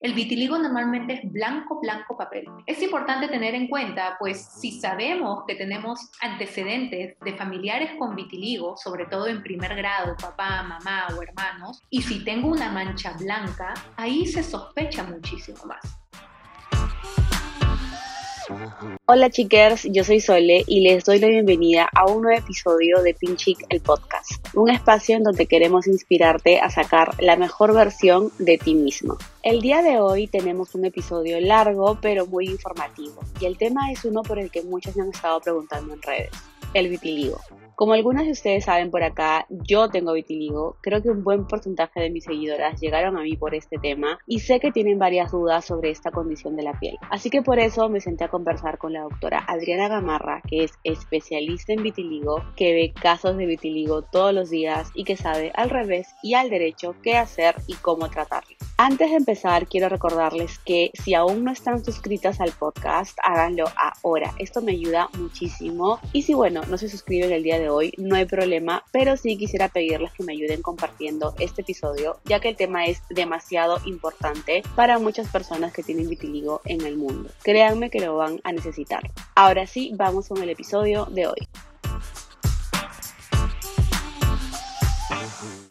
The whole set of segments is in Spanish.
El vitiligo normalmente es blanco, blanco papel. Es importante tener en cuenta, pues si sabemos que tenemos antecedentes de familiares con vitiligo, sobre todo en primer grado, papá, mamá o hermanos, y si tengo una mancha blanca, ahí se sospecha muchísimo más. Hola chickers, yo soy Sole y les doy la bienvenida a un nuevo episodio de Pinchic el podcast, un espacio en donde queremos inspirarte a sacar la mejor versión de ti mismo. El día de hoy tenemos un episodio largo pero muy informativo y el tema es uno por el que muchos me han estado preguntando en redes, el vitiligo. Como algunas de ustedes saben por acá, yo tengo vitiligo. Creo que un buen porcentaje de mis seguidoras llegaron a mí por este tema y sé que tienen varias dudas sobre esta condición de la piel. Así que por eso me senté a conversar con la doctora Adriana Gamarra, que es especialista en vitiligo, que ve casos de vitiligo todos los días y que sabe al revés y al derecho qué hacer y cómo tratarlo. Antes de empezar, quiero recordarles que si aún no están suscritas al podcast, háganlo ahora. Esto me ayuda muchísimo. Y si bueno, no se suscriben el día de hoy, no hay problema, pero sí quisiera pedirles que me ayuden compartiendo este episodio, ya que el tema es demasiado importante para muchas personas que tienen vitiligo en el mundo. Créanme que lo van a necesitar. Ahora sí, vamos con el episodio de hoy.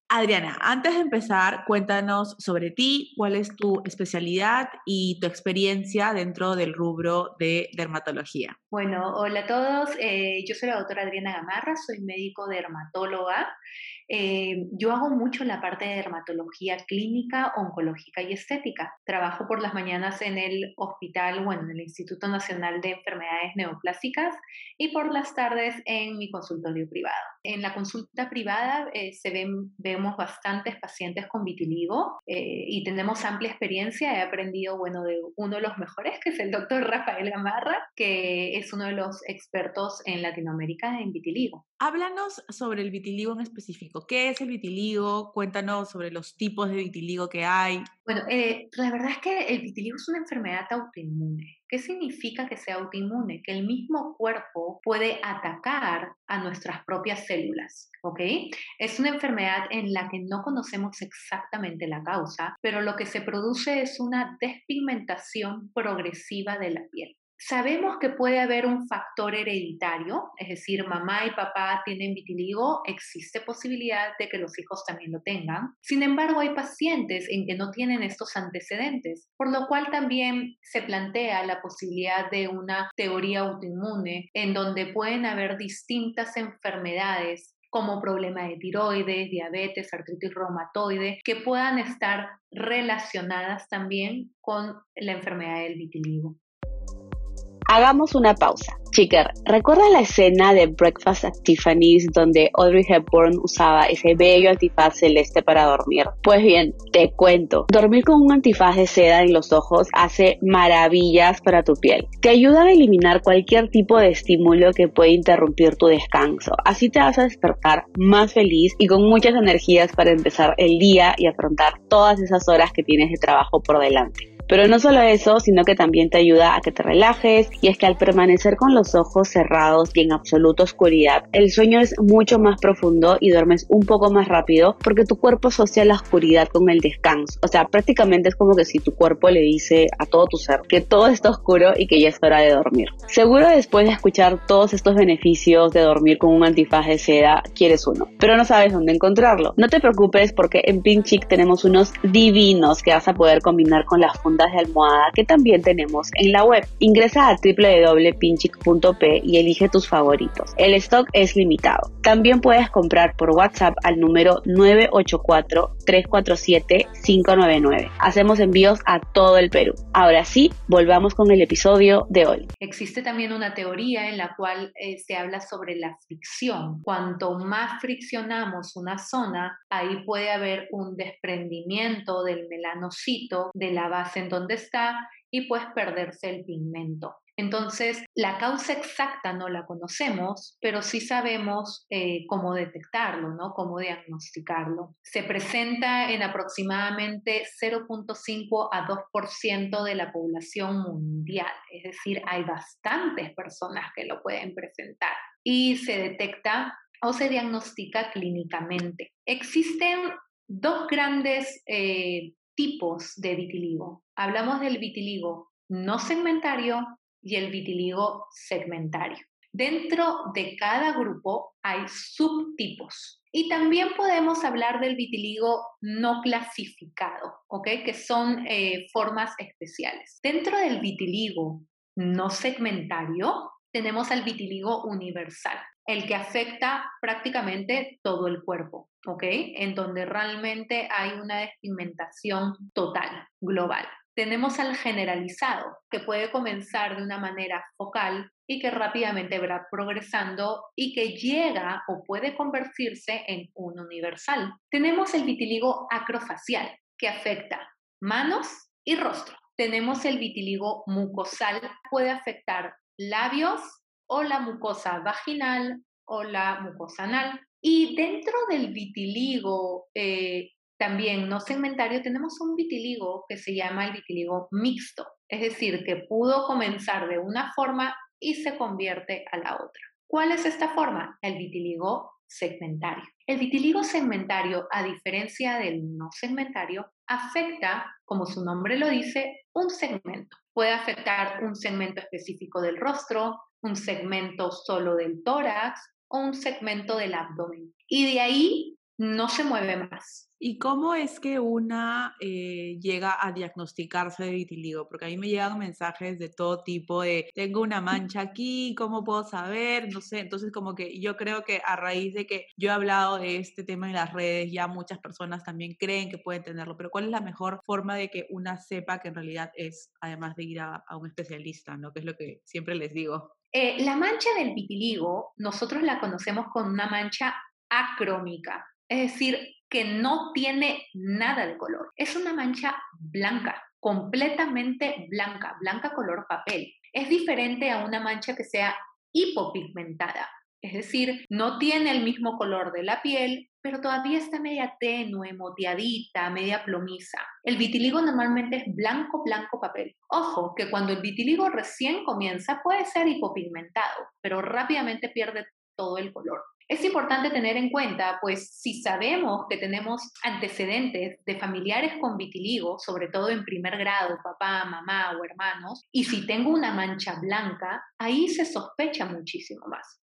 Adriana, antes de empezar, cuéntanos sobre ti, cuál es tu especialidad y tu experiencia dentro del rubro de dermatología. Bueno, hola a todos. Eh, yo soy la doctora Adriana Gamarra, soy médico dermatóloga. Eh, yo hago mucho la parte de dermatología clínica, oncológica y estética. Trabajo por las mañanas en el hospital, bueno, en el Instituto Nacional de Enfermedades Neoplásicas y por las tardes en mi consultorio privado. En la consulta privada eh, se ven, vemos bastantes pacientes con vitiligo eh, y tenemos amplia experiencia. He aprendido, bueno, de uno de los mejores, que es el doctor Rafael Amarra, que es uno de los expertos en Latinoamérica en vitiligo. Háblanos sobre el vitiligo en específico. ¿Qué es el vitiligo? Cuéntanos sobre los tipos de vitiligo que hay. Bueno, eh, la verdad es que el vitiligo es una enfermedad autoinmune. ¿Qué significa que sea autoinmune? Que el mismo cuerpo puede atacar a nuestras propias células, ¿ok? Es una enfermedad en la que no conocemos exactamente la causa, pero lo que se produce es una despigmentación progresiva de la piel. Sabemos que puede haber un factor hereditario, es decir, mamá y papá tienen vitiligo, existe posibilidad de que los hijos también lo tengan. Sin embargo, hay pacientes en que no tienen estos antecedentes, por lo cual también se plantea la posibilidad de una teoría autoinmune en donde pueden haber distintas enfermedades como problema de tiroides, diabetes, artritis reumatoide, que puedan estar relacionadas también con la enfermedad del vitiligo. Hagamos una pausa. Chica, ¿recuerdas la escena de Breakfast at Tiffany's donde Audrey Hepburn usaba ese bello antifaz celeste para dormir? Pues bien, te cuento. Dormir con un antifaz de seda en los ojos hace maravillas para tu piel. Te ayuda a eliminar cualquier tipo de estímulo que puede interrumpir tu descanso. Así te vas a despertar más feliz y con muchas energías para empezar el día y afrontar todas esas horas que tienes de trabajo por delante. Pero no solo eso, sino que también te ayuda a que te relajes y es que al permanecer con los ojos cerrados y en absoluta oscuridad, el sueño es mucho más profundo y duermes un poco más rápido porque tu cuerpo asocia la oscuridad con el descanso. O sea, prácticamente es como que si tu cuerpo le dice a todo tu ser que todo está oscuro y que ya es hora de dormir. Seguro después de escuchar todos estos beneficios de dormir con un antifaz de seda, quieres uno, pero no sabes dónde encontrarlo. No te preocupes porque en Pinchic tenemos unos divinos que vas a poder combinar con las de almohada que también tenemos en la web. Ingresa a www.pinchic.p y elige tus favoritos. El stock es limitado. También puedes comprar por WhatsApp al número 984-347-599. Hacemos envíos a todo el Perú. Ahora sí, volvamos con el episodio de hoy. Existe también una teoría en la cual eh, se habla sobre la fricción. Cuanto más friccionamos una zona, ahí puede haber un desprendimiento del melanocito de la base donde está y pues perderse el pigmento. Entonces, la causa exacta no la conocemos, pero sí sabemos eh, cómo detectarlo, ¿no? Cómo diagnosticarlo. Se presenta en aproximadamente 0.5 a 2% de la población mundial, es decir, hay bastantes personas que lo pueden presentar y se detecta o se diagnostica clínicamente. Existen dos grandes eh, tipos de vitiligo. Hablamos del vitiligo no segmentario y el vitiligo segmentario. Dentro de cada grupo hay subtipos. Y también podemos hablar del vitiligo no clasificado. Que son eh, formas especiales. Dentro del vitiligo no segmentario tenemos al vitiligo universal, el que afecta prácticamente todo el cuerpo, ¿ok? En donde realmente hay una despigmentación total, global. Tenemos al generalizado, que puede comenzar de una manera focal y que rápidamente va progresando y que llega o puede convertirse en un universal. Tenemos el vitiligo acrofacial, que afecta manos y rostro. Tenemos el vitiligo mucosal, puede afectar labios o la mucosa vaginal o la mucosa anal. Y dentro del vitiligo eh, también no segmentario, tenemos un vitiligo que se llama el vitiligo mixto, es decir, que pudo comenzar de una forma y se convierte a la otra. ¿Cuál es esta forma? El vitiligo segmentario. El vitiligo segmentario, a diferencia del no segmentario, afecta, como su nombre lo dice, un segmento. Puede afectar un segmento específico del rostro, un segmento solo del tórax o un segmento del abdomen. Y de ahí no se mueve más. ¿Y cómo es que una eh, llega a diagnosticarse de vitiligo? Porque a mí me llegan mensajes de todo tipo de, tengo una mancha aquí, ¿cómo puedo saber? No sé, entonces como que yo creo que a raíz de que yo he hablado de este tema en las redes, ya muchas personas también creen que pueden tenerlo, pero ¿cuál es la mejor forma de que una sepa que en realidad es, además de ir a, un especialista, ¿no? Que es lo que siempre les digo. Eh, la mancha del vitiligo, nosotros la conocemos con una mancha acrómica, es decir, que no tiene nada de color. Es una mancha blanca, completamente blanca, blanca color papel. Es diferente a una mancha que sea hipopigmentada, es decir, no tiene el mismo color de la piel, pero todavía está media tenue, moteadita, media plomiza. El vitiligo normalmente es blanco, blanco papel. Ojo, que cuando el vitiligo recién comienza puede ser hipopigmentado, pero rápidamente pierde todo el color. Es importante tener en cuenta, pues si sabemos que tenemos antecedentes de familiares con vitiligo, sobre todo en primer grado, papá, mamá o hermanos, y si tengo una mancha blanca, ahí se sospecha muchísimo más.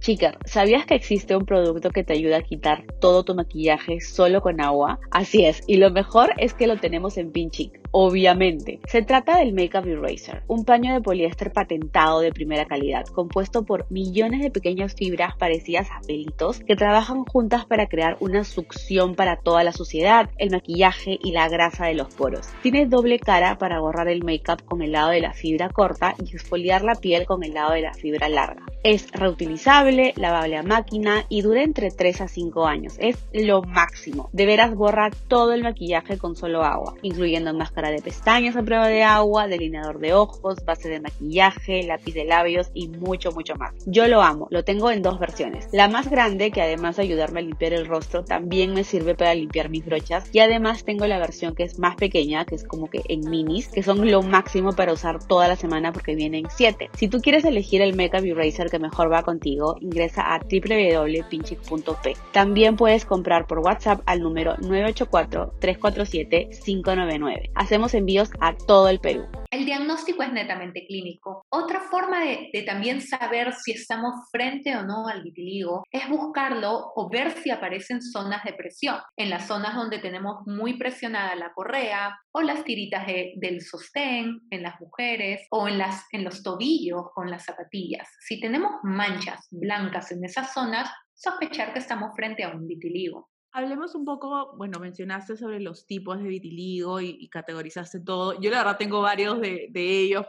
Chica, ¿sabías que existe un producto que te ayuda a quitar todo tu maquillaje solo con agua? Así es, y lo mejor es que lo tenemos en Pinchic obviamente. Se trata del Makeup Eraser, un paño de poliéster patentado de primera calidad, compuesto por millones de pequeñas fibras parecidas a pelitos que trabajan juntas para crear una succión para toda la suciedad, el maquillaje y la grasa de los poros. Tiene doble cara para borrar el make-up con el lado de la fibra corta y exfoliar la piel con el lado de la fibra larga. Es reutilizable, lavable a máquina y dura entre 3 a 5 años. Es lo máximo. De veras borra todo el maquillaje con solo agua, incluyendo máscara de pestañas a prueba de agua, delineador de ojos, base de maquillaje, lápiz de labios y mucho, mucho más. Yo lo amo, lo tengo en dos versiones. La más grande, que además de ayudarme a limpiar el rostro, también me sirve para limpiar mis brochas. Y además tengo la versión que es más pequeña, que es como que en minis, que son lo máximo para usar toda la semana porque vienen 7. Si tú quieres elegir el Makeup Eraser que mejor va contigo, ingresa a www.pinchic.p. También puedes comprar por WhatsApp al número 984 347 599 hacemos envíos a todo el Perú. El diagnóstico es netamente clínico. Otra forma de, también saber si estamos frente o no al vitiligo es buscarlo o ver si aparecen zonas de presión, en las zonas donde tenemos muy presionada la correa o las tiritas del sostén en las mujeres o en, las, en los tobillos con las zapatillas. Si tenemos manchas blancas en esas zonas, sospechar que estamos frente a un vitiligo. Hablemos un poco, bueno, mencionaste sobre los tipos de vitiligo y, categorizaste todo. Yo la verdad tengo varios de, ellos,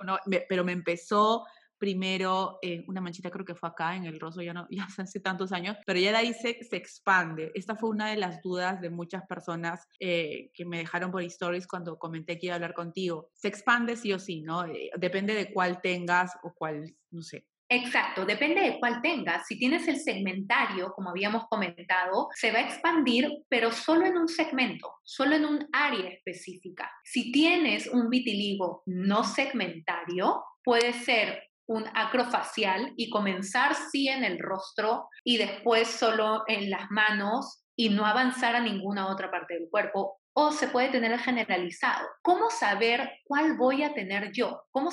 pero me empezó primero eh, una manchita, creo que fue acá en el rostro, ya, no, ya hace tantos años, pero ya de ahí se, expande. Esta fue una de las dudas de muchas personas eh, que me dejaron por stories cuando comenté que iba a hablar contigo. Se expande sí o sí, ¿no? Eh, depende de cuál tengas o cuál, no sé, Exacto, depende de cuál tengas. Si tienes el segmentario, como habíamos comentado, se va a expandir, pero solo en un segmento, solo en un área específica. Si tienes un vitiligo no segmentario, puede ser un acrofacial y comenzar sí en el rostro y después solo en las manos y no avanzar a ninguna otra parte del cuerpo o se puede tener generalizado. ¿Cómo saber cuál voy a tener yo? ¿Cómo,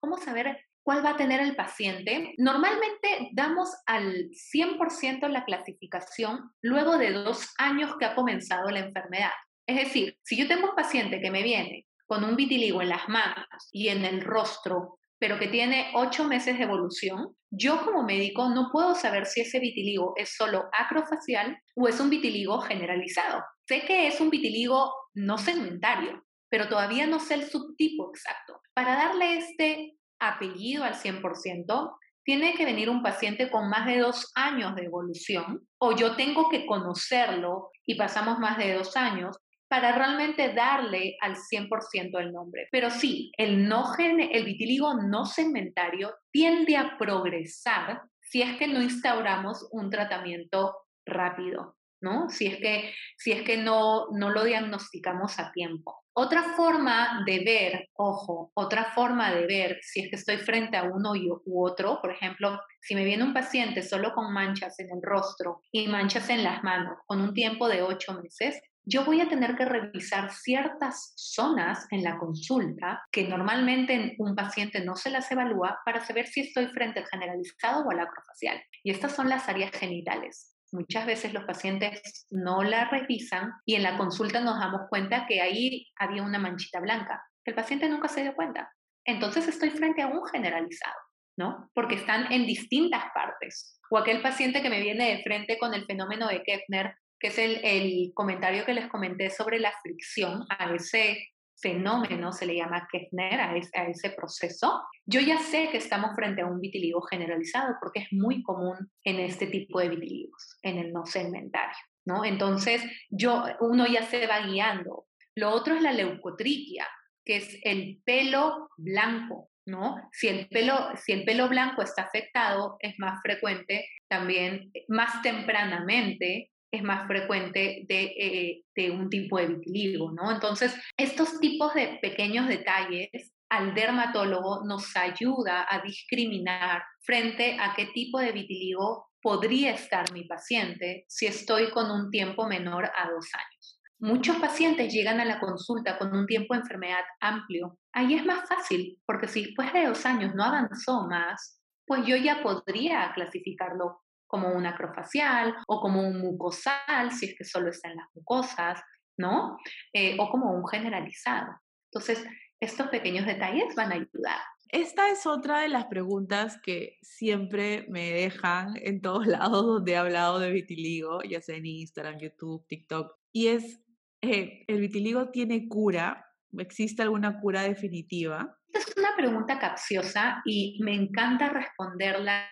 cómo saber cuál va a tener el paciente? Normalmente damos al 100% la clasificación luego de dos años que ha comenzado la enfermedad. Es decir, si yo tengo un paciente que me viene con un vitiligo en las manos y en el rostro, pero que tiene ocho meses de evolución, yo como médico no puedo saber si ese vitiligo es solo acrofacial o es un vitiligo generalizado. Sé que es un vitiligo no segmentario, pero todavía no sé el subtipo exacto. Para darle este apellido al 100%, tiene que venir un paciente con más de dos años de evolución o yo tengo que conocerlo y pasamos más de dos años para realmente darle al 100% el nombre. Pero sí, el, no el vitiligo no segmentario tiende a progresar si es que no instauramos un tratamiento rápido, ¿no? Si es que, si es que no, no lo diagnosticamos a tiempo. Otra forma de ver, ojo, otra forma de ver si es que estoy frente a uno u otro, por ejemplo, si me viene un paciente solo con manchas en el rostro y manchas en las manos con un tiempo de ocho meses, yo voy a tener que revisar ciertas zonas en la consulta que normalmente un paciente no se las evalúa para saber si estoy frente al generalizado o al acrofacial. Y estas son las áreas genitales. Muchas veces los pacientes no la revisan y en la consulta nos damos cuenta que ahí había una manchita blanca. El paciente nunca se dio cuenta. Entonces estoy frente a un generalizado, ¿no? Porque están en distintas partes. O aquel paciente que me viene de frente con el fenómeno de Kepner que es el, comentario que les comenté sobre la fricción, a ese fenómeno se le llama ese, a ese proceso, yo ya sé que estamos frente a un vitiligo generalizado porque es muy común en este tipo de vitiligos, en el no segmentario, ¿no? Entonces, yo, uno ya se va guiando. Lo otro es la leucotriquia, que es el pelo blanco, ¿no? Si el pelo, si el pelo blanco está afectado, es más frecuente también, más tempranamente, es más frecuente eh, de, un tipo de vitiligo, ¿no? Entonces, estos tipos de pequeños detalles al dermatólogo nos ayuda a discriminar frente a qué tipo de vitiligo podría estar mi paciente si estoy con un tiempo menor a dos años. Muchos pacientes llegan a la consulta con un tiempo de enfermedad amplio. Ahí es más fácil, porque si después de dos años no avanzó más, pues yo ya podría clasificarlo como un acrofacial o como un mucosal, si es que solo está en las mucosas, ¿no? Eh, o como un generalizado. Entonces, estos pequeños detalles van a ayudar. Esta es otra de las preguntas que siempre me dejan en todos lados donde he hablado de vitiligo, ya sea en Instagram, YouTube, TikTok, y es, eh, ¿el vitiligo tiene cura? ¿Existe alguna cura definitiva? Es una pregunta capciosa y me encanta responderla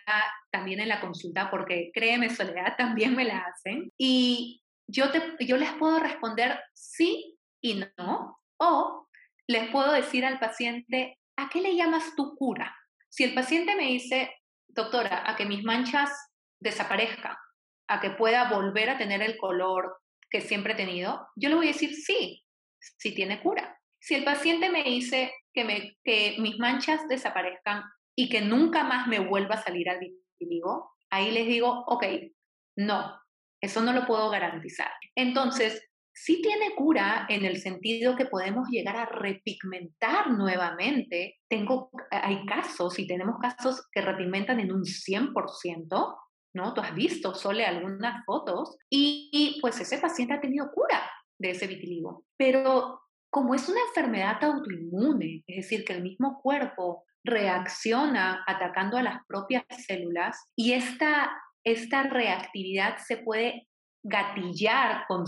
también en la consulta porque créeme, Soledad, también me la hacen. Y yo, te, yo les puedo responder sí y no, o les puedo decir al paciente, ¿a qué le llamas tu cura? Si el paciente me dice, doctora, a que mis manchas desaparezcan, a que pueda volver a tener el color que siempre he tenido, yo le voy a decir sí, sí tiene cura. Si el paciente me dice que, me, que mis manchas desaparezcan y que nunca más me vuelva a salir al vitiligo, ahí les digo, ok, no, eso no lo puedo garantizar. Entonces, sí tiene cura en el sentido que podemos llegar a repigmentar nuevamente. Tengo, hay casos, y tenemos casos que repigmentan en un 100%, ¿no? Tú has visto, Sole, algunas fotos, y, y pues ese paciente ha tenido cura de ese vitiligo. Pero como es una enfermedad autoinmune, es decir, que el mismo cuerpo reacciona atacando a las propias células y esta, esta reactividad se puede gatillar con,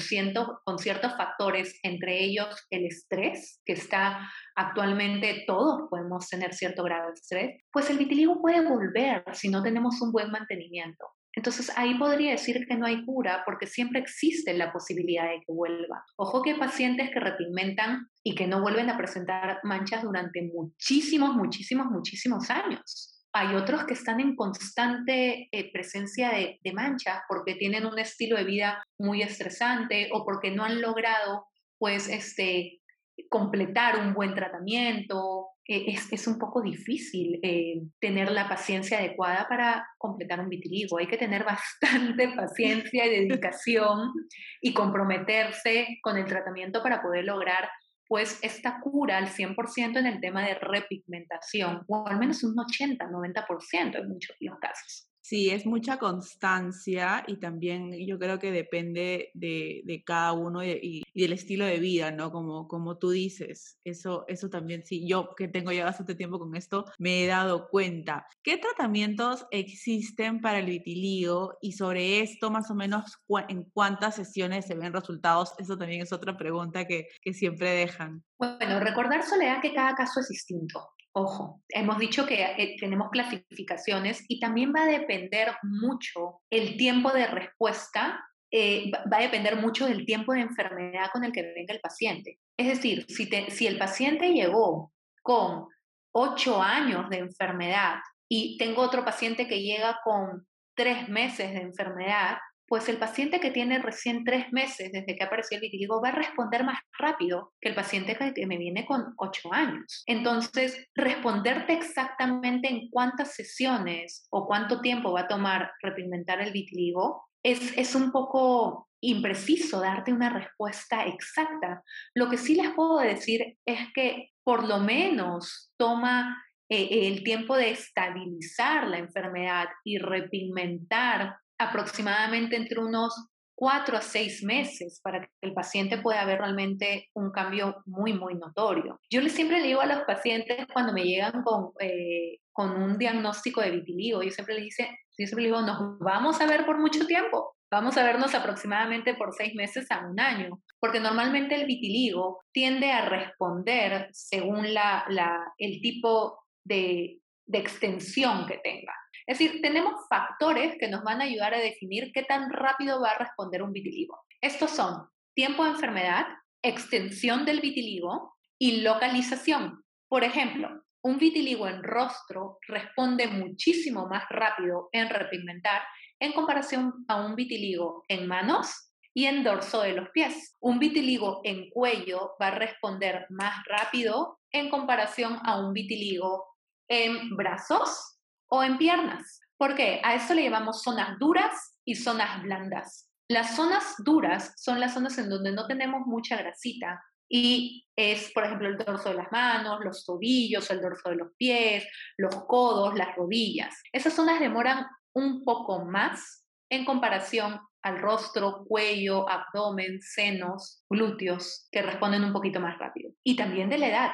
con ciertos factores, entre ellos el estrés, que está actualmente todos podemos tener cierto grado de estrés, pues el vitiligo puede volver si no tenemos un buen mantenimiento. Entonces ahí podría decir que no hay cura porque siempre existe la posibilidad de que vuelva. Ojo que hay pacientes que repigmentan y que no vuelven a presentar manchas durante muchísimos, muchísimos, muchísimos años. Hay otros que están en constante eh, presencia de, de manchas porque tienen un estilo de vida muy estresante o porque no han logrado pues este completar un buen tratamiento eh, es, es, un poco difícil eh, tener la paciencia adecuada para completar un vitiligo. Hay que tener bastante paciencia y dedicación y comprometerse con el tratamiento para poder lograr pues esta cura al 100% en el tema de repigmentación, o al menos un 80-90% en muchos de los casos. Sí, es mucha constancia y también yo creo que depende de, de cada uno y, del estilo de vida, ¿no? Como, como tú dices, eso, eso también sí, yo que tengo ya bastante tiempo con esto, me he dado cuenta. ¿Qué tratamientos existen para el vitiligo y sobre esto más o menos en cuántas sesiones se ven resultados? Eso también es otra pregunta que, que siempre dejan. Bueno, recordar, Soledad, que cada caso es distinto. Ojo, hemos dicho que eh, tenemos clasificaciones y también va a depender mucho el tiempo de respuesta, eh, va a depender mucho del tiempo de enfermedad con el que venga el paciente. Es decir, si, si el paciente llegó con ocho años de enfermedad y tengo otro paciente que llega con tres meses de enfermedad, pues el paciente que tiene recién tres meses desde que apareció el vitiligo va a responder más rápido que el paciente que me viene con ocho años. Entonces, responderte exactamente en cuántas sesiones o cuánto tiempo va a tomar repigmentar el vitiligo es, es un poco impreciso darte una respuesta exacta. Lo que sí les puedo decir es que por lo menos toma eh, el tiempo de estabilizar la enfermedad y repigmentar aproximadamente entre unos cuatro a seis meses para que el paciente pueda ver realmente un cambio muy, muy notorio. Yo les siempre digo a los pacientes cuando me llegan con, eh, con un diagnóstico de vitiligo, yo siempre les, dice, yo siempre les digo, nos vamos a ver por mucho tiempo, vamos a vernos aproximadamente por seis meses a un año, porque normalmente el vitiligo tiende a responder según la, la, el tipo de, de extensión que tenga. Es decir, tenemos factores que nos van a ayudar a definir qué tan rápido va a responder un vitiligo. Estos son tiempo de enfermedad, extensión del vitiligo y localización. Por ejemplo, un vitiligo en rostro responde muchísimo más rápido en repigmentar en comparación a un vitiligo en manos y en dorso de los pies. Un vitiligo en cuello va a responder más rápido en comparación a un vitiligo en brazos o en piernas. porque A eso le llamamos zonas duras y zonas blandas. Las zonas duras son las zonas en donde no tenemos mucha grasita y es, por ejemplo, el dorso de las manos, los tobillos, el dorso de los pies, los codos, las rodillas. Esas zonas demoran un poco más en comparación al rostro, cuello, abdomen, senos, glúteos, que responden un poquito más rápido. Y también de la edad.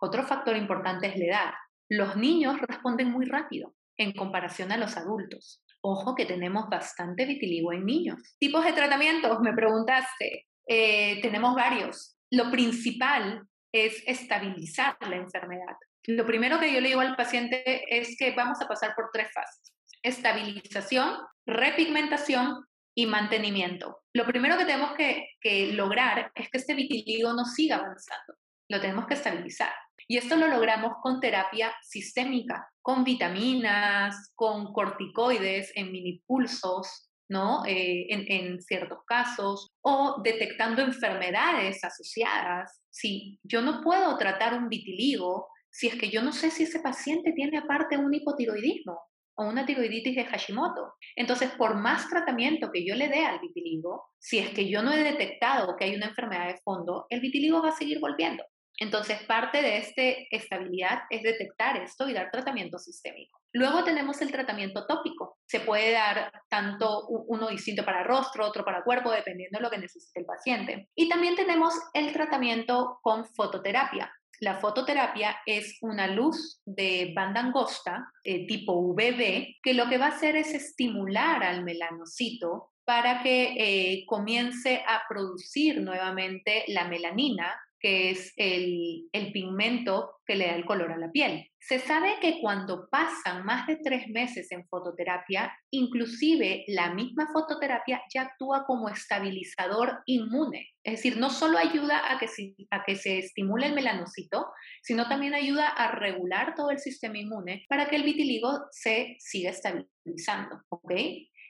Otro factor importante es la edad. Los niños responden muy rápido en comparación a los adultos. Ojo que tenemos bastante vitiligo en niños. Tipos de tratamientos, me preguntaste. Eh, tenemos varios. Lo principal es estabilizar la enfermedad. Lo primero que yo le digo al paciente es que vamos a pasar por tres fases. Estabilización, repigmentación y mantenimiento. Lo primero que tenemos que, que lograr es que este vitiligo no siga avanzando. Lo tenemos que estabilizar. Y esto lo logramos con terapia sistémica, con vitaminas, con corticoides en minipulsos, ¿no? Eh, en, en, ciertos casos, o detectando enfermedades asociadas. Si yo no puedo tratar un vitiligo, si es que yo no sé si ese paciente tiene aparte un hipotiroidismo o una tiroiditis de Hashimoto. Entonces, por más tratamiento que yo le dé al vitiligo, si es que yo no he detectado que hay una enfermedad de fondo, el vitiligo va a seguir volviendo. Entonces, parte de esta estabilidad es detectar esto y dar tratamiento sistémico. Luego tenemos el tratamiento tópico. Se puede dar tanto uno distinto para rostro, otro para cuerpo, dependiendo de lo que necesite el paciente. Y también tenemos el tratamiento con fototerapia. La fototerapia es una luz de banda angosta eh, tipo UVB que lo que va a hacer es estimular al melanocito para que eh, comience a producir nuevamente la melanina que es el, pigmento que le da el color a la piel. Se sabe que cuando pasan más de tres meses en fototerapia, inclusive la misma fototerapia ya actúa como estabilizador inmune. Es decir, no solo ayuda a que, se, a que se estimule el melanocito, sino también ayuda a regular todo el sistema inmune para que el vitiligo se siga estabilizando, ¿ok?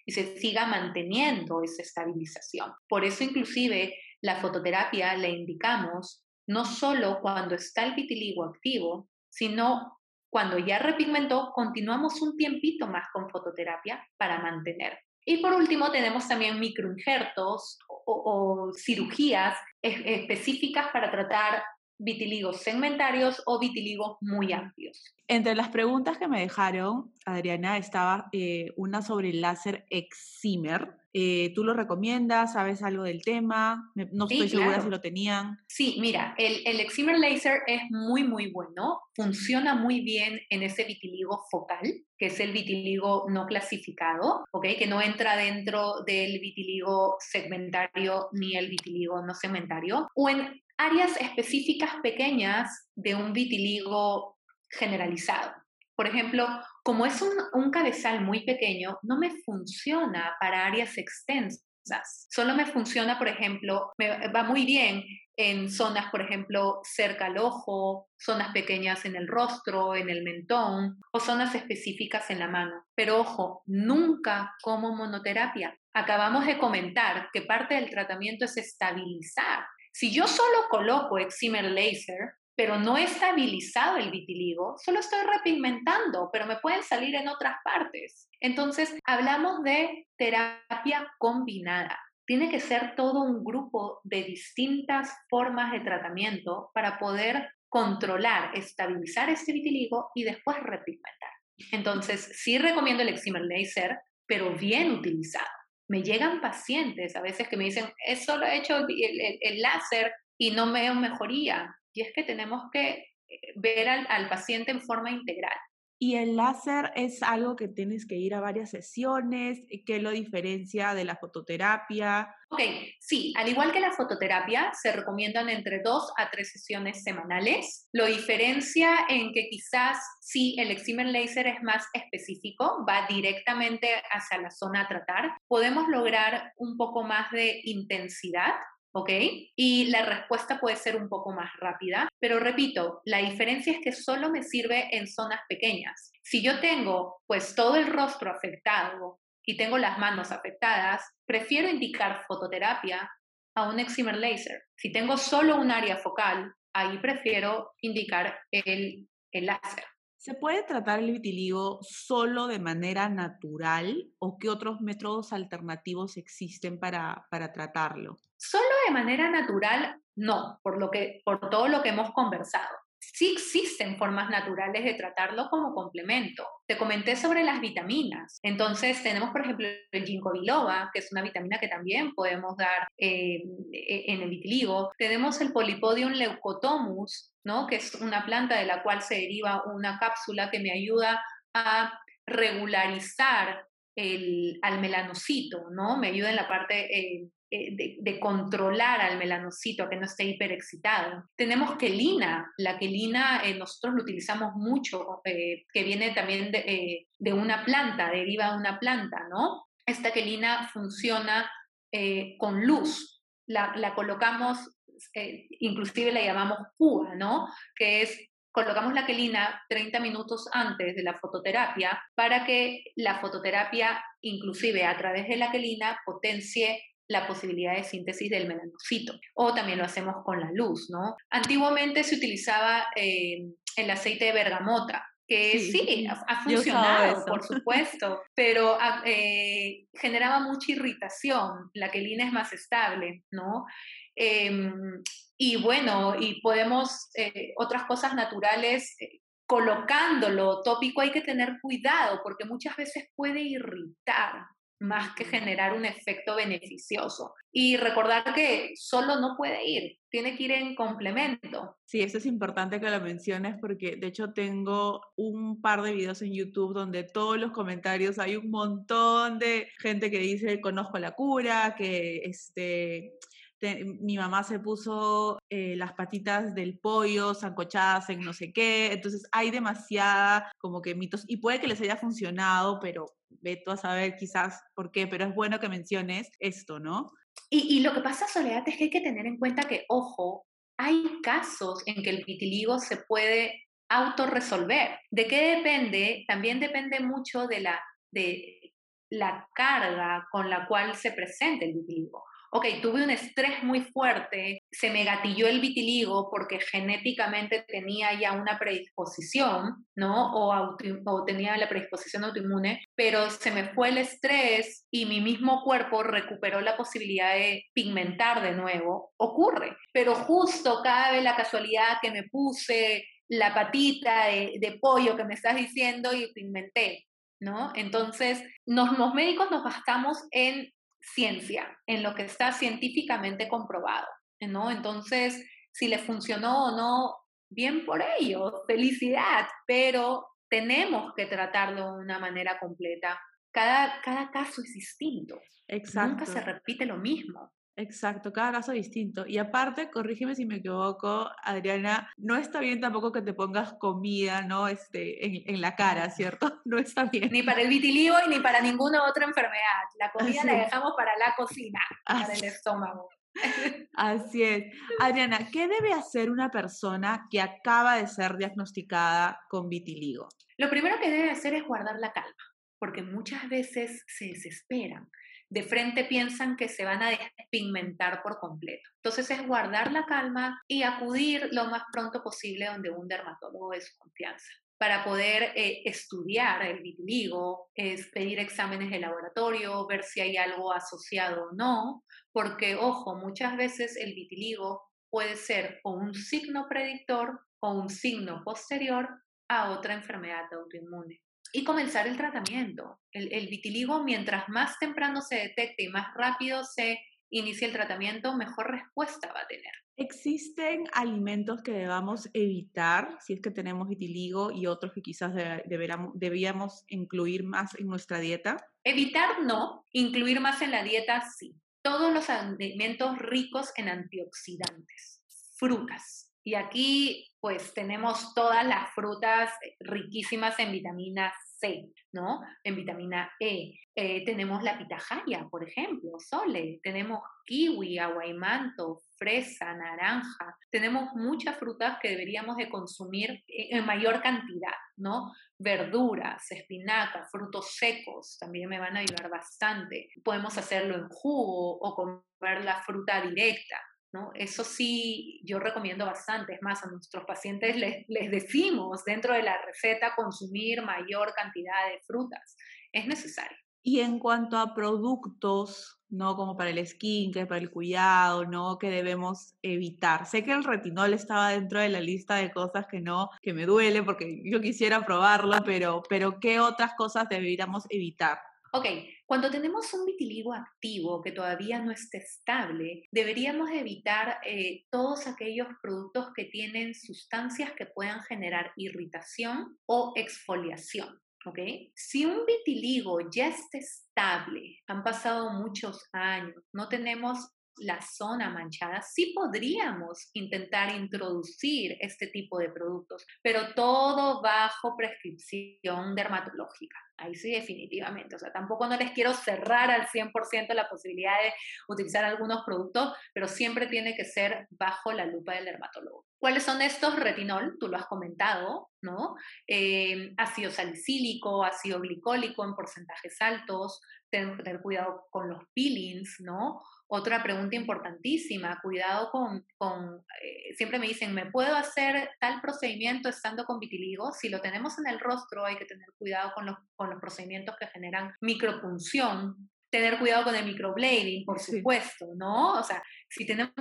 Y se siga manteniendo esa estabilización. Por eso inclusive la fototerapia le indicamos no solo cuando está el vitiligo activo, sino cuando ya repigmentó, continuamos un tiempito más con fototerapia para mantener. Y por último, tenemos también microinjertos o, cirugías específicas para tratar vitiligos segmentarios o vitiligos muy amplios. Entre las preguntas que me dejaron, Adriana, estaba eh, una sobre el láser Excimer. Eh, ¿Tú lo recomiendas? ¿Sabes algo del tema? No estoy segura si lo tenían. Sí, mira, el, el Excimer Laser es muy, muy bueno. Funciona muy bien en ese vitiligo focal, que es el vitiligo no clasificado, ¿ok? Que no entra dentro del vitiligo segmentario ni el vitiligo no segmentario. O en áreas específicas pequeñas de un vitiligo generalizado. Por ejemplo, como es un, cabezal muy pequeño, no me funciona para áreas extensas. Solo me funciona, por ejemplo, va muy bien en zonas, por ejemplo, cerca al ojo, zonas pequeñas en el rostro, en el mentón o zonas específicas en la mano. Pero ojo, nunca como monoterapia. Acabamos de comentar que parte del tratamiento es estabilizar si yo solo coloco excimer laser, pero no he estabilizado el vitiligo, solo estoy repigmentando, pero me pueden salir en otras partes. Entonces, hablamos de terapia combinada. Tiene que ser todo un grupo de distintas formas de tratamiento para poder controlar, estabilizar este vitiligo y después repigmentar. Entonces, sí recomiendo el excimer laser, pero bien utilizado me llegan pacientes a veces que me dicen, es solo he hecho el, láser y no veo mejoría. Y es que tenemos que eh, ver al paciente en forma integral. Y el láser es algo que tienes que ir a varias sesiones, ¿qué lo diferencia de la fototerapia? Ok, sí, al igual que la fototerapia, se recomiendan entre dos a tres sesiones semanales. Lo diferencia en que quizás si el excimer laser es más específico, va directamente hacia la zona a tratar, podemos lograr un poco más de intensidad ¿ok? Y la respuesta puede ser un poco más rápida, pero repito, la diferencia es que solo me sirve en zonas pequeñas. Si yo tengo pues todo el rostro afectado y tengo las manos afectadas, prefiero indicar fototerapia a un excimer laser. Si tengo solo un área focal, ahí prefiero indicar el, el láser. ¿Se puede tratar el vitiligo solo de manera natural o qué otros métodos alternativos existen para, para tratarlo? Solo de manera natural, no, por, lo que, por todo lo que hemos conversado. Sí existen formas naturales de tratarlo como complemento. Te comenté sobre las vitaminas. Entonces tenemos, por ejemplo, el ginkgo biloba, que es una vitamina que también podemos dar eh, e, en el vitiligo. Tenemos el Polypodium leucotomus, ¿no? que es una planta de la cual se deriva una cápsula que me ayuda a regularizar el, al melanocito, ¿no? Me ayuda en la parte eh, eh, de, controlar al melanocito, que no esté hiperexcitado. Tenemos quelina, la quelina eh, nosotros lo utilizamos mucho, que viene también de, de, una planta, deriva de una planta, ¿no? Esta quelina funciona con luz, la, colocamos eh, inclusive la llamamos púa, ¿no? Que es colocamos la quelina 30 minutos antes de la fototerapia para que la fototerapia, inclusive a través de la quelina, potencie la posibilidad de síntesis del melanocito. O también lo hacemos con la luz, ¿no? Antiguamente se utilizaba eh, el aceite de bergamota, que sí, ha, funcionado, por supuesto, pero ah, eh, generaba mucha irritación. La quelina es más estable, ¿no? Em, y bueno, y podemos, eh, otras cosas naturales, colocándolo tópico hay que tener cuidado porque muchas veces puede irritar más que generar un efecto beneficioso. Y recordar que solo no puede ir, tiene que ir en complemento. Sí, eso es importante que lo menciones porque de hecho tengo un par de videos en YouTube donde todos los comentarios hay un montón de gente que dice conozco la cura, que este mi mamá se puso eh, las patitas del pollo zancochadas en no sé qué, entonces hay demasiada como que mitos y puede que les haya funcionado, pero ve tú a saber quizás por qué, pero es bueno que menciones esto, ¿no? Y, y lo que pasa, Soledad, es que hay que tener en cuenta que, ojo, hay casos en que el vitiligo se puede autorresolver. ¿De qué depende? También depende mucho de la, de la carga con la cual se presenta el vitiligo ok, tuve un estrés muy fuerte, se me gatilló el vitiligo porque genéticamente tenía ya una predisposición, ¿no? O, o, tenía la predisposición autoinmune, pero se me fue el estrés y mi mismo cuerpo recuperó la posibilidad de pigmentar de nuevo, ocurre. Pero justo cabe la casualidad que me puse la patita de, pollo que me estás diciendo y pigmenté, ¿no? Entonces, los médicos nos bastamos en ciencia, en lo que está científicamente comprobado, ¿no? Entonces, si le funcionó o no, bien por ello, felicidad, pero tenemos que tratarlo de una manera completa. Cada, cada caso es distinto. Exacto. Nunca se repite lo mismo. Exacto, cada caso es distinto. Y aparte, corrígeme si me equivoco, Adriana, no está bien tampoco que te pongas comida, ¿no? Este, en, en la cara, ¿cierto? No está bien. Ni para el vitiligo y ni para ninguna otra enfermedad. La comida la dejamos para la cocina, para el estómago. Así es. Adriana, ¿qué debe hacer una persona que acaba de ser diagnosticada con vitiligo? Lo primero que debe hacer es guardar la calma, porque muchas veces se desesperan de frente piensan que se van a despigmentar por completo. Entonces es guardar la calma y acudir lo más pronto posible donde un dermatólogo de su confianza para poder eh, estudiar el vitiligo, es pedir exámenes de laboratorio, ver si hay algo asociado o no, porque ojo, muchas veces el vitiligo puede ser o un signo predictor o un signo posterior a otra enfermedad autoinmune y comenzar el tratamiento. El, vitiligo, mientras más temprano se detecte y más rápido se inicie el tratamiento, mejor respuesta va a tener. ¿Existen alimentos que debamos evitar si es que tenemos vitiligo y otros que quizás debíamos incluir más en nuestra dieta? Evitar no, incluir más en la dieta sí. Todos los alimentos ricos en antioxidantes, frutas. Y aquí pues tenemos todas las frutas riquísimas en vitaminas ¿no? En vitamina E. Eh, tenemos la pitahaya, por ejemplo, sole. Tenemos kiwi, aguaimanto, fresa, naranja. Tenemos muchas frutas que deberíamos de consumir en mayor cantidad, ¿no? Verduras, espinacas, frutos secos también me van a ayudar bastante. Podemos hacerlo en jugo o comer la fruta directa. Eso sí, yo recomiendo bastante. Es más, a nuestros pacientes les, les decimos dentro de la receta consumir mayor cantidad de frutas. Es necesario. Y en cuanto a productos, ¿no? Como para el skin, que para el cuidado, ¿no? Que debemos evitar. Sé que el retinol estaba dentro de la lista de cosas que no, que me duele porque yo quisiera probarlo, pero, pero ¿qué otras cosas deberíamos evitar? Ok, cuando tenemos un vitiligo activo que todavía no está estable, deberíamos evitar eh, todos aquellos productos que tienen sustancias que puedan generar irritación o exfoliación. ¿ok? Si un vitiligo ya está estable, han pasado muchos años, no tenemos la zona manchada, sí podríamos intentar introducir este tipo de productos, pero todo bajo prescripción dermatológica. Ahí sí, definitivamente. O sea, tampoco no les quiero cerrar al 100% la posibilidad de utilizar algunos productos, pero siempre tiene que ser bajo la lupa del dermatólogo. ¿Cuáles son estos? Retinol, tú lo has comentado, ¿no? Eh, ácido salicílico, ácido glicólico en porcentajes altos, tener cuidado con los peelings, ¿no? Otra pregunta importantísima, cuidado con, con eh, siempre me dicen, ¿me puedo hacer tal procedimiento estando con vitiligo? Si lo tenemos en el rostro, hay que tener cuidado con los, con los procedimientos que generan micropunción, tener cuidado con el microblading, por supuesto, ¿no? O sea, si tenemos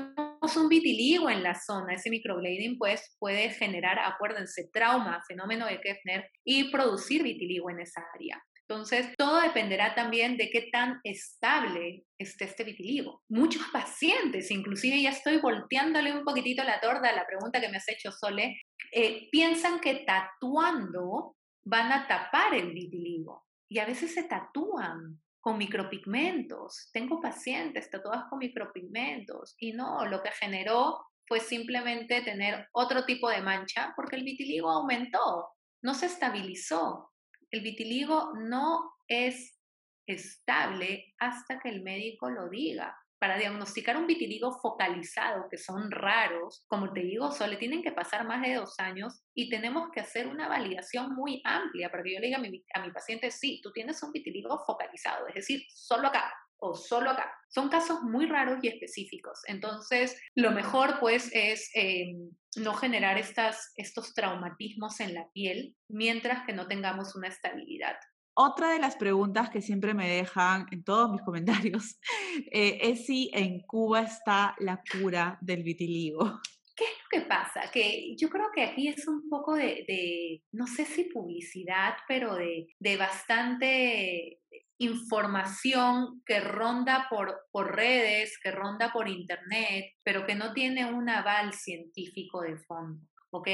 un vitiligo en la zona, ese microblading pues puede generar, acuérdense, trauma, fenómeno de Keffner y producir vitiligo en esa área. Entonces, todo dependerá también de qué tan estable esté este vitiligo. Muchos pacientes, inclusive ya estoy volteándole un poquitito la torda a la pregunta que me has hecho, Sole, eh, piensan que tatuando van a tapar el vitiligo y a veces se tatúan con micropigmentos. Tengo pacientes tatuadas con micropigmentos y no, lo que generó fue simplemente tener otro tipo de mancha porque el vitiligo aumentó, no se estabilizó. El vitiligo no es estable hasta que el médico lo diga. Para diagnosticar un vitiligo focalizado, que son raros, como te digo, solo tienen que pasar más de dos años y tenemos que hacer una validación muy amplia para que yo le diga a mi, paciente, sí, tú tienes un vitiligo focalizado, es decir, solo acá, o solo acá. Son casos muy raros y específicos. Entonces, lo mejor pues es em, no generar estas, estos traumatismos en la piel mientras que no tengamos una estabilidad. Otra de las preguntas que siempre me dejan en todos mis comentarios eh, es si en Cuba está la cura del vitiligo. ¿Qué es lo que pasa? Que yo creo que aquí es un poco de, no sé si publicidad, pero de, de bastante información que ronda por, por redes, que ronda por internet, pero que no tiene un aval científico de fondo. ¿ok?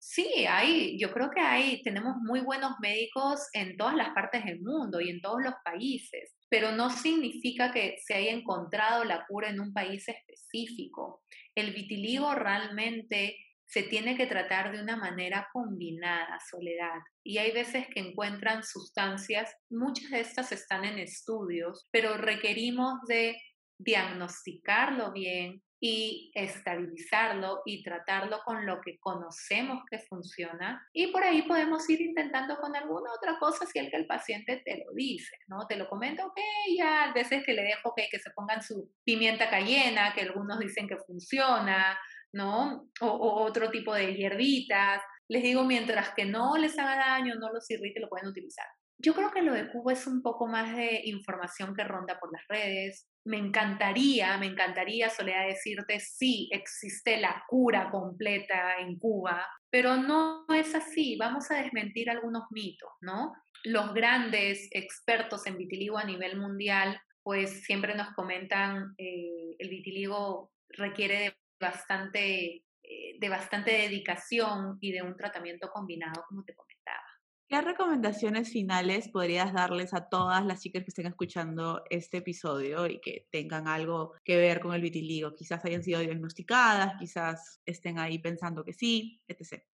Sí, hay, yo creo que hay, tenemos muy buenos médicos en todas las partes del mundo y en todos los países, pero no significa que se haya encontrado la cura en un país específico. El vitiligo realmente se tiene que tratar de una manera combinada, soledad. Y hay veces que encuentran sustancias, muchas de estas están en estudios, pero requerimos de diagnosticarlo bien, y estabilizarlo y tratarlo con lo que conocemos que funciona. Y por ahí podemos ir intentando con alguna otra cosa si el que el paciente te lo dice, ¿no? Te lo comento, ok, ya, a veces que le dejo que se pongan su pimienta cayena, que algunos dicen que funciona, ¿no? O, otro tipo de hierbitas. Les digo, mientras que no les haga daño, no los irrite, lo pueden utilizar. Yo creo que lo de Cuba es un poco más de información que ronda por las redes. Me encantaría, me encantaría, Soledad, decirte, sí, existe la cura completa en Cuba, pero no es así. Vamos a desmentir algunos mitos, ¿no? Los grandes expertos en vitiligo a nivel mundial, pues siempre nos comentan, eh, el vitiligo requiere de bastante, eh, de bastante dedicación y de un tratamiento combinado, como te comentaba. ¿Qué recomendaciones finales podrías darles a todas las chicas que estén escuchando este episodio y que tengan algo que ver con el vitiligo? Quizás hayan sido diagnosticadas, quizás estén ahí pensando que sí, etc.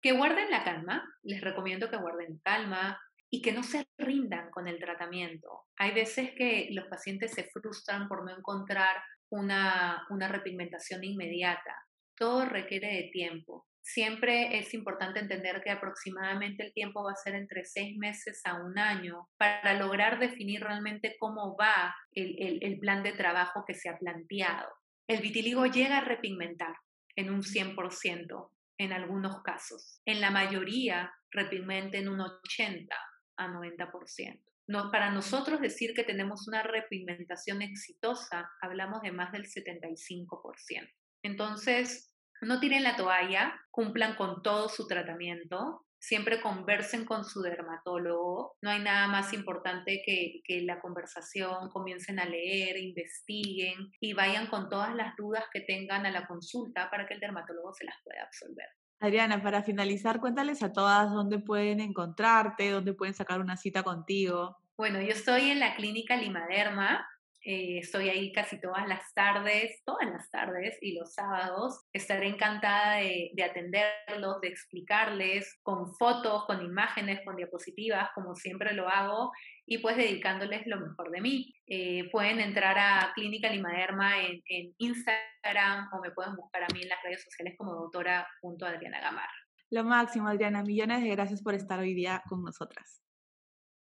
Que guarden la calma, les recomiendo que guarden calma y que no se rindan con el tratamiento. Hay veces que los pacientes se frustran por no encontrar una, una repigmentación inmediata. Todo requiere de tiempo siempre es importante entender que aproximadamente el tiempo va a ser entre seis meses a un año para lograr definir realmente cómo va el, plan de trabajo que se ha planteado. El vitiligo llega a repigmentar en un 100% en algunos casos. En la mayoría repigmenta en un 80 a 90%. Para nosotros decir que tenemos una repigmentación exitosa, hablamos de más del 75%. Entonces, no tiren la toalla, cumplan con todo su tratamiento, siempre conversen con su dermatólogo. No hay nada más importante que, que, la conversación, comiencen a leer, investiguen y vayan con todas las dudas que tengan a la consulta para que el dermatólogo se las pueda absolver. Adriana, para finalizar, cuéntales a todas dónde pueden encontrarte, dónde pueden sacar una cita contigo. Bueno, yo estoy en la clínica Limaderma, eh, estoy ahí casi todas las tardes, todas las tardes y los sábados. Estaré encantada de, atenderlos, de explicarles con fotos, con imágenes, con diapositivas, como siempre lo hago, y pues dedicándoles lo mejor de mí. Eh, pueden entrar a Clínica Limaderma en, en, Instagram o me pueden buscar a mí en las redes sociales como doctora.adriana Gamarra. Lo máximo, Adriana. Millones de gracias por estar hoy día con nosotras.